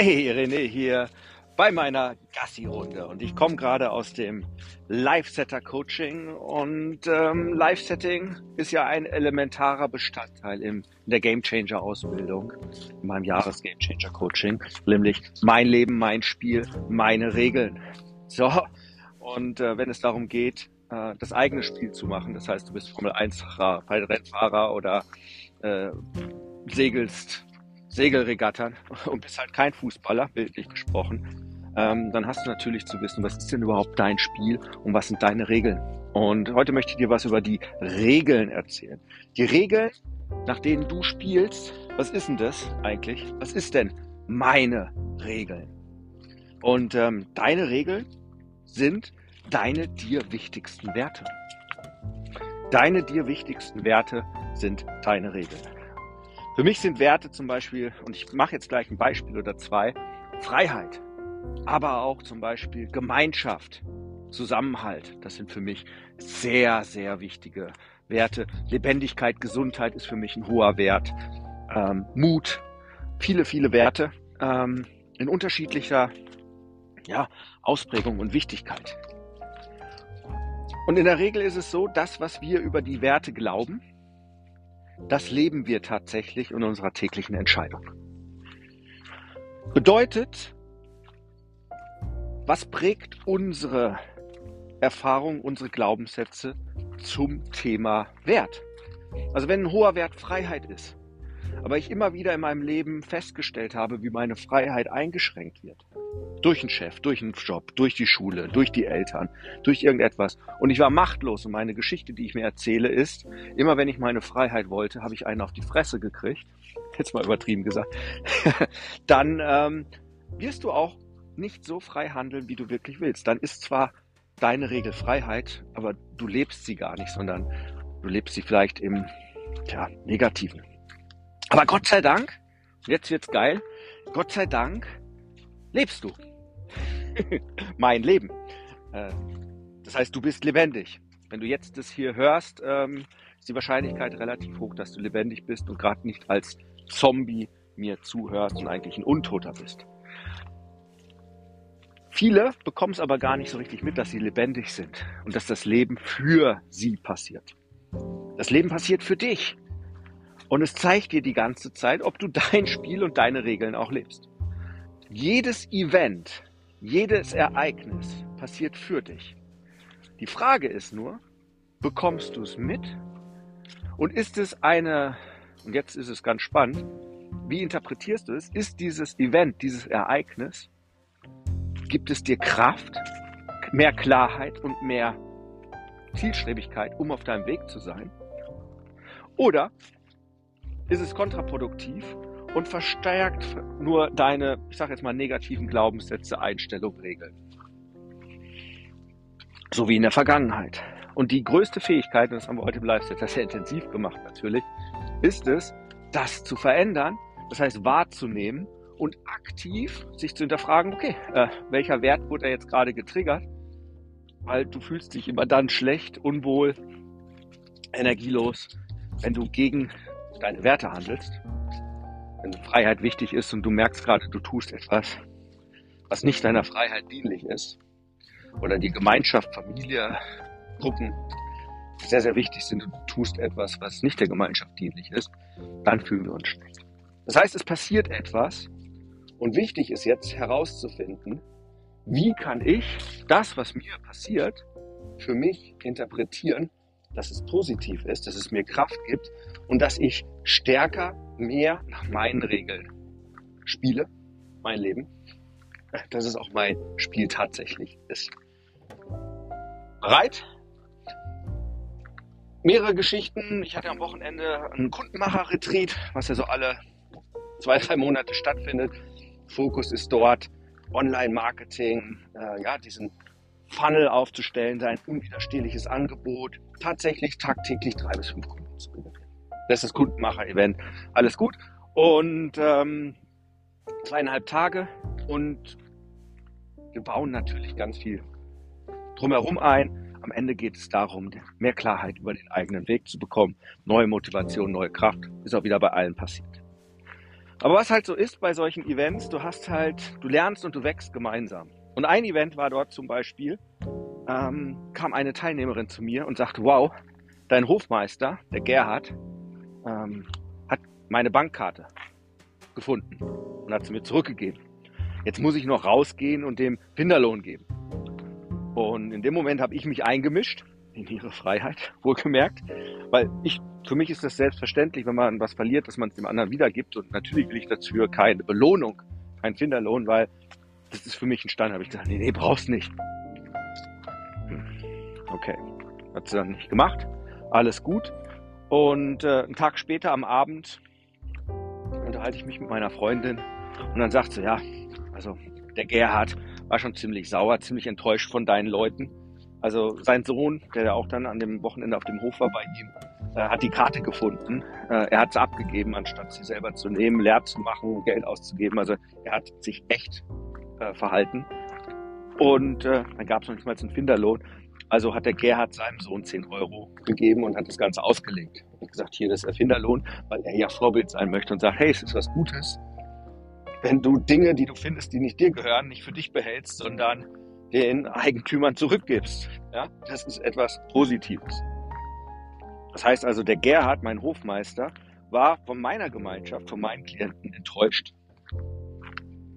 Hey, René hier bei meiner Gassi-Runde. Und ich komme gerade aus dem Live-Setter-Coaching. Und ähm, Live-Setting ist ja ein elementarer Bestandteil in der Game-Changer-Ausbildung, in meinem Jahres-Game-Changer-Coaching, nämlich mein Leben, mein Spiel, meine Regeln. So, und äh, wenn es darum geht, äh, das eigene Spiel zu machen, das heißt, du bist Formel-1-Rennfahrer oder äh, segelst Segelregattern und bist halt kein Fußballer, bildlich gesprochen, ähm, dann hast du natürlich zu wissen, was ist denn überhaupt dein Spiel und was sind deine Regeln. Und heute möchte ich dir was über die Regeln erzählen. Die Regeln, nach denen du spielst, was ist denn das eigentlich? Was ist denn meine Regeln? Und ähm, deine Regeln sind deine dir wichtigsten Werte. Deine dir wichtigsten Werte sind deine Regeln. Für mich sind Werte zum Beispiel, und ich mache jetzt gleich ein Beispiel oder zwei, Freiheit, aber auch zum Beispiel Gemeinschaft, Zusammenhalt. Das sind für mich sehr, sehr wichtige Werte. Lebendigkeit, Gesundheit ist für mich ein hoher Wert. Ähm, Mut, viele, viele Werte ähm, in unterschiedlicher ja, Ausprägung und Wichtigkeit. Und in der Regel ist es so, das, was wir über die Werte glauben, das leben wir tatsächlich in unserer täglichen Entscheidung. Bedeutet, was prägt unsere Erfahrung, unsere Glaubenssätze zum Thema Wert? Also wenn ein hoher Wert Freiheit ist, aber ich immer wieder in meinem Leben festgestellt habe, wie meine Freiheit eingeschränkt wird, durch einen Chef, durch einen Job, durch die Schule, durch die Eltern, durch irgendetwas. Und ich war machtlos. Und meine Geschichte, die ich mir erzähle, ist, immer wenn ich meine Freiheit wollte, habe ich einen auf die Fresse gekriegt. Jetzt mal übertrieben gesagt. Dann ähm, wirst du auch nicht so frei handeln, wie du wirklich willst. Dann ist zwar deine Regel Freiheit, aber du lebst sie gar nicht, sondern du lebst sie vielleicht im tja, Negativen. Aber Gott sei Dank, jetzt wird's geil, Gott sei Dank lebst du. mein Leben. Äh, das heißt, du bist lebendig. Wenn du jetzt das hier hörst, ähm, ist die Wahrscheinlichkeit relativ hoch, dass du lebendig bist und gerade nicht als Zombie mir zuhörst und eigentlich ein Untoter bist. Viele bekommen es aber gar nicht so richtig mit, dass sie lebendig sind und dass das Leben für sie passiert. Das Leben passiert für dich. Und es zeigt dir die ganze Zeit, ob du dein Spiel und deine Regeln auch lebst. Jedes Event, jedes Ereignis passiert für dich. Die Frage ist nur, bekommst du es mit? Und ist es eine, und jetzt ist es ganz spannend, wie interpretierst du es? Ist dieses Event, dieses Ereignis, gibt es dir Kraft, mehr Klarheit und mehr Zielstrebigkeit, um auf deinem Weg zu sein? Oder ist es kontraproduktiv und verstärkt nur deine, ich sage jetzt mal, negativen Glaubenssätze, Einstellungen, Regeln. So wie in der Vergangenheit. Und die größte Fähigkeit, und das haben wir heute im Live-Set sehr intensiv gemacht natürlich, ist es, das zu verändern, das heißt wahrzunehmen und aktiv sich zu hinterfragen, okay, äh, welcher Wert wurde jetzt gerade getriggert? Weil du fühlst dich immer dann schlecht, unwohl, energielos, wenn du gegen deine Werte handelst wenn Freiheit wichtig ist und du merkst gerade, du tust etwas, was nicht deiner Freiheit dienlich ist, oder die Gemeinschaft, Familie, Gruppen sehr, sehr wichtig sind und du tust etwas, was nicht der Gemeinschaft dienlich ist, dann fühlen wir uns schlecht. Das heißt, es passiert etwas und wichtig ist jetzt herauszufinden, wie kann ich das, was mir passiert, für mich interpretieren, dass es positiv ist, dass es mir Kraft gibt und dass ich stärker mehr nach meinen Regeln spiele, mein Leben, dass es auch mein Spiel tatsächlich ist. Bereit? Mehrere Geschichten. Ich hatte am Wochenende einen Kundenmacher-Retreat, was ja so alle zwei, drei Monate stattfindet. Fokus ist dort Online-Marketing, äh, ja, diesen Funnel aufzustellen, sein unwiderstehliches Angebot, tatsächlich tagtäglich drei bis fünf Kunden zu gewinnen. Das ist Kundenmacher-Event. Alles gut. Und ähm, zweieinhalb Tage und wir bauen natürlich ganz viel drumherum ein. Am Ende geht es darum, mehr Klarheit über den eigenen Weg zu bekommen, neue Motivation, neue Kraft. Ist auch wieder bei allen passiert. Aber was halt so ist bei solchen Events, du hast halt, du lernst und du wächst gemeinsam. Und ein Event war dort zum Beispiel, ähm, kam eine Teilnehmerin zu mir und sagte, wow, dein Hofmeister, der Gerhard, ähm, hat meine Bankkarte gefunden und hat sie mir zurückgegeben. Jetzt muss ich noch rausgehen und dem Finderlohn geben. Und in dem Moment habe ich mich eingemischt in ihre Freiheit, wohlgemerkt, weil ich, für mich ist das selbstverständlich, wenn man was verliert, dass man es dem anderen wiedergibt. Und natürlich will ich dafür keine Belohnung, keinen Finderlohn, weil das ist für mich ein Stand. habe ich gesagt, nee, nee, brauchst nicht. Hm, okay, hat sie dann nicht gemacht. Alles gut. Und äh, einen Tag später am Abend unterhalte ich mich mit meiner Freundin und dann sagt sie, ja, also der Gerhard war schon ziemlich sauer, ziemlich enttäuscht von deinen Leuten. Also sein Sohn, der auch dann an dem Wochenende auf dem Hof war bei ihm, äh, hat die Karte gefunden. Äh, er hat sie abgegeben, anstatt sie selber zu nehmen, leer zu machen, Geld auszugeben. Also er hat sich echt äh, verhalten. Und äh, dann gab es noch nicht mal einen Finderlohn. Also hat der Gerhard seinem Sohn 10 Euro gegeben und hat das Ganze ausgelegt. Und gesagt, hier das ist der Finderlohn, weil er ja Vorbild sein möchte und sagt, hey, es ist was Gutes, wenn du Dinge, die du findest, die nicht dir gehören, nicht für dich behältst, sondern den Eigentümern zurückgibst. Ja, das ist etwas Positives. Das heißt also, der Gerhard, mein Hofmeister, war von meiner Gemeinschaft, von meinen Klienten enttäuscht.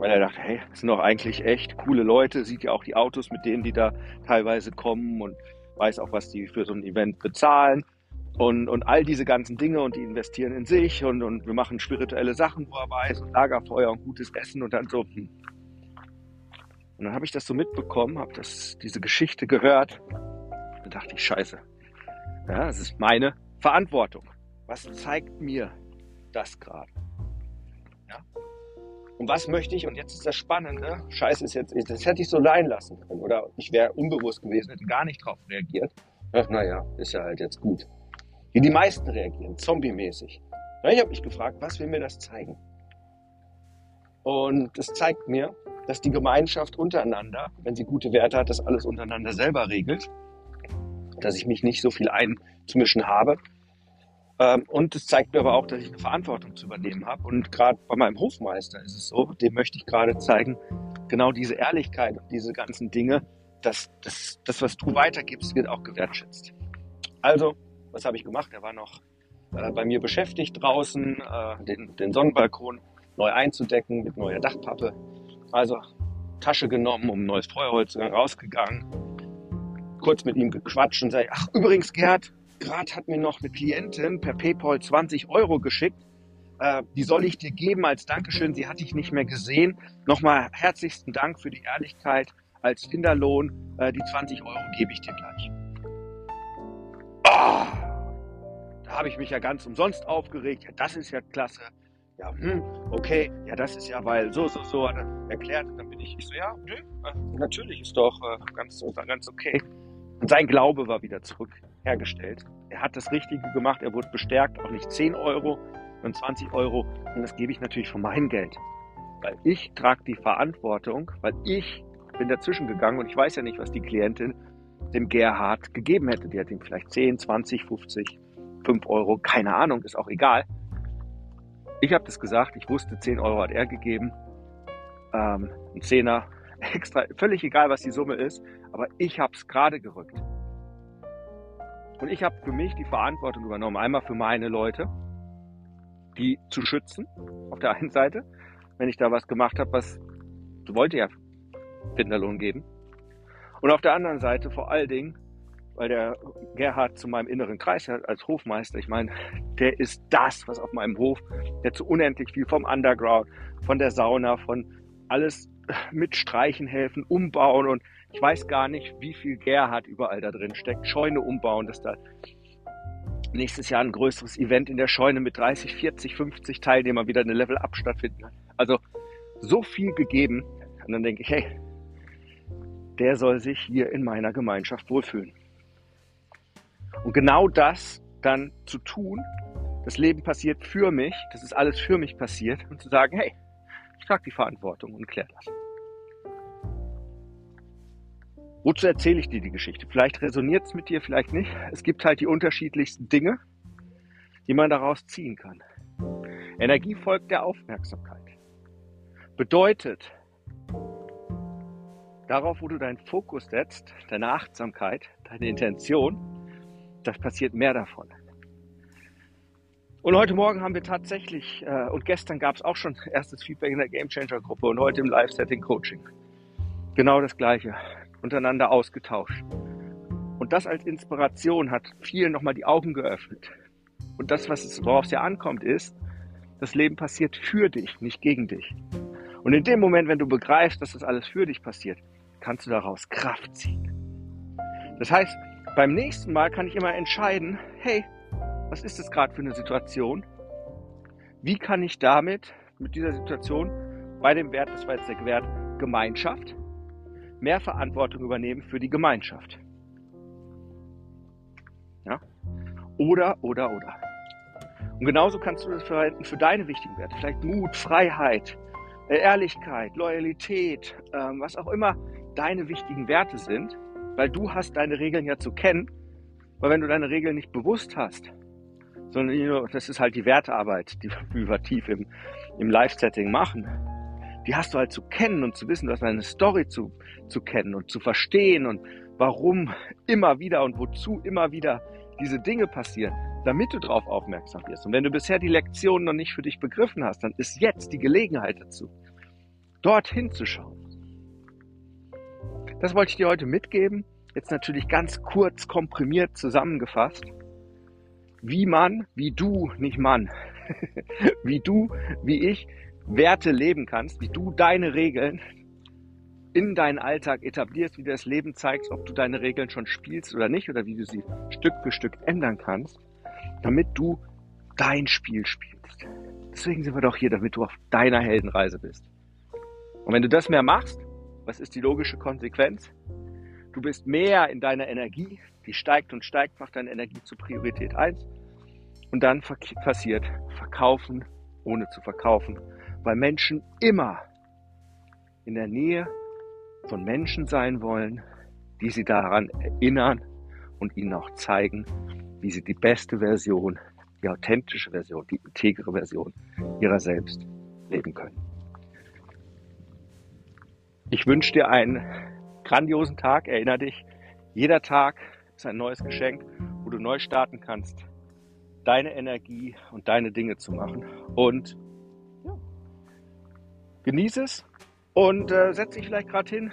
Weil er dachte, hey, das sind doch eigentlich echt coole Leute, sieht ja auch die Autos mit denen, die da teilweise kommen und weiß auch, was die für so ein Event bezahlen und, und all diese ganzen Dinge und die investieren in sich und, und wir machen spirituelle Sachen, wo er weiß, und Lagerfeuer und gutes Essen und dann so. Hm. Und dann habe ich das so mitbekommen, habe diese Geschichte gehört. Dann dachte ich, scheiße, ja, das ist meine Verantwortung. Was zeigt mir das gerade? Und was möchte ich, und jetzt ist das Spannende, scheiße ist jetzt, das hätte ich so leihen lassen können. Oder ich wäre unbewusst gewesen, hätte gar nicht drauf reagiert. Ach, naja, ist ja halt jetzt gut. Wie die meisten reagieren, zombie-mäßig. Ich habe mich gefragt, was will mir das zeigen? Und es zeigt mir, dass die Gemeinschaft untereinander, wenn sie gute Werte hat, das alles untereinander selber regelt. Dass ich mich nicht so viel einzumischen habe. Ähm, und es zeigt mir aber auch, dass ich eine Verantwortung zu übernehmen habe. Und gerade bei meinem Hofmeister ist es so, dem möchte ich gerade zeigen, genau diese Ehrlichkeit und diese ganzen Dinge, dass das, das, was du weitergibst, wird auch gewertschätzt. Also, was habe ich gemacht? Er war noch äh, bei mir beschäftigt draußen, äh, den, den Sonnenbalkon neu einzudecken mit neuer Dachpappe. Also Tasche genommen, um ein neues Feuerholz rausgegangen, kurz mit ihm gequatscht und sage, ach übrigens Gerd, gerade hat mir noch eine Klientin per PayPal 20 Euro geschickt. Äh, die soll ich dir geben als Dankeschön. Sie hatte ich nicht mehr gesehen. Nochmal herzlichsten Dank für die Ehrlichkeit als Finderlohn. Äh, die 20 Euro gebe ich dir gleich. Oh, da habe ich mich ja ganz umsonst aufgeregt. Ja, das ist ja klasse. Ja, hm, okay, ja, das ist ja, weil so, so, so er erklärt. Und dann bin ich, ich so, ja, nö, äh, natürlich ist doch äh, ganz, ganz okay. Und sein Glaube war wieder zurückhergestellt. Er hat das Richtige gemacht, er wurde bestärkt, auch nicht 10 Euro, sondern 20 Euro. Und das gebe ich natürlich von meinem Geld. Weil ich trage die Verantwortung, weil ich bin dazwischen gegangen und ich weiß ja nicht, was die Klientin dem Gerhard gegeben hätte. Die hat ihm vielleicht 10, 20, 50, 5 Euro, keine Ahnung, ist auch egal. Ich habe das gesagt, ich wusste, 10 Euro hat er gegeben. Ähm, ein Zehner, extra, völlig egal, was die Summe ist, aber ich habe es gerade gerückt. Und ich habe für mich die Verantwortung übernommen, einmal für meine Leute, die zu schützen, auf der einen Seite, wenn ich da was gemacht habe, was du wollte ja Finderlohn geben. Und auf der anderen Seite vor allen Dingen, weil der Gerhard zu meinem inneren Kreis hat als Hofmeister, ich meine, der ist das, was auf meinem Hof, der zu unendlich viel vom Underground, von der Sauna, von alles mit Streichen helfen, umbauen und ich weiß gar nicht, wie viel Gerhard überall da drin steckt. Scheune umbauen, dass da nächstes Jahr ein größeres Event in der Scheune mit 30, 40, 50 Teilnehmern wieder eine Level-Up stattfinden kann. Also so viel gegeben. Und dann denke ich, hey, der soll sich hier in meiner Gemeinschaft wohlfühlen. Und genau das dann zu tun, das Leben passiert für mich, das ist alles für mich passiert, und zu sagen, hey, ich trage die Verantwortung und kläre das. Wozu erzähle ich dir die Geschichte? Vielleicht resoniert es mit dir, vielleicht nicht. Es gibt halt die unterschiedlichsten Dinge, die man daraus ziehen kann. Energie folgt der Aufmerksamkeit. Bedeutet, darauf, wo du deinen Fokus setzt, deine Achtsamkeit, deine Intention, das passiert mehr davon. Und heute Morgen haben wir tatsächlich, äh, und gestern gab es auch schon erstes Feedback in der Game Changer Gruppe und heute im Live-Setting Coaching. Genau das Gleiche untereinander ausgetauscht. Und das als Inspiration hat vielen nochmal die Augen geöffnet. Und das, was es, worauf es ja ankommt, ist, das Leben passiert für dich, nicht gegen dich. Und in dem Moment, wenn du begreifst, dass das alles für dich passiert, kannst du daraus Kraft ziehen. Das heißt, beim nächsten Mal kann ich immer entscheiden, hey, was ist das gerade für eine Situation? Wie kann ich damit, mit dieser Situation, bei dem Wert, das war jetzt der Wert Gemeinschaft, mehr Verantwortung übernehmen für die Gemeinschaft. Ja? Oder, oder, oder. Und genauso kannst du das verwenden für deine wichtigen Werte. Vielleicht Mut, Freiheit, äh, Ehrlichkeit, Loyalität, ähm, was auch immer deine wichtigen Werte sind, weil du hast deine Regeln ja zu kennen. Weil wenn du deine Regeln nicht bewusst hast, sondern das ist halt die Wertearbeit, die wir tief im, im Live-Setting machen, die hast du halt zu kennen und zu wissen, du hast eine Story zu, zu kennen und zu verstehen und warum immer wieder und wozu immer wieder diese Dinge passieren, damit du darauf aufmerksam wirst. Und wenn du bisher die Lektion noch nicht für dich begriffen hast, dann ist jetzt die Gelegenheit dazu, dorthin zu schauen. Das wollte ich dir heute mitgeben. Jetzt natürlich ganz kurz komprimiert zusammengefasst. Wie man, wie du, nicht Mann, wie du, wie ich Werte leben kannst, wie du deine Regeln in deinen Alltag etablierst, wie du das Leben zeigst, ob du deine Regeln schon spielst oder nicht oder wie du sie Stück für Stück ändern kannst, damit du dein Spiel spielst. Deswegen sind wir doch hier, damit du auf deiner Heldenreise bist. Und wenn du das mehr machst, was ist die logische Konsequenz? Du bist mehr in deiner Energie, die steigt und steigt, macht deine Energie zur Priorität 1. Und dann passiert Verkaufen ohne zu verkaufen weil Menschen immer in der Nähe von Menschen sein wollen, die sie daran erinnern und ihnen auch zeigen, wie sie die beste Version, die authentische Version, die integere Version ihrer selbst leben können. Ich wünsche dir einen grandiosen Tag. Erinner dich, jeder Tag ist ein neues Geschenk, wo du neu starten kannst, deine Energie und deine Dinge zu machen. Und Genieße es und äh, setz dich vielleicht gerade hin,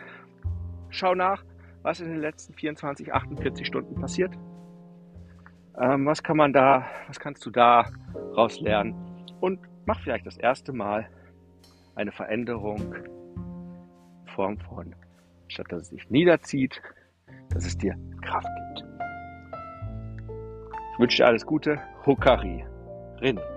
schau nach, was in den letzten 24, 48 Stunden passiert. Ähm, was kann man da, was kannst du da raus lernen? Und mach vielleicht das erste Mal eine Veränderung in Form von, statt dass es sich niederzieht, dass es dir Kraft gibt. Ich wünsche dir alles Gute. Hokari. René.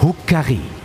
Huckari.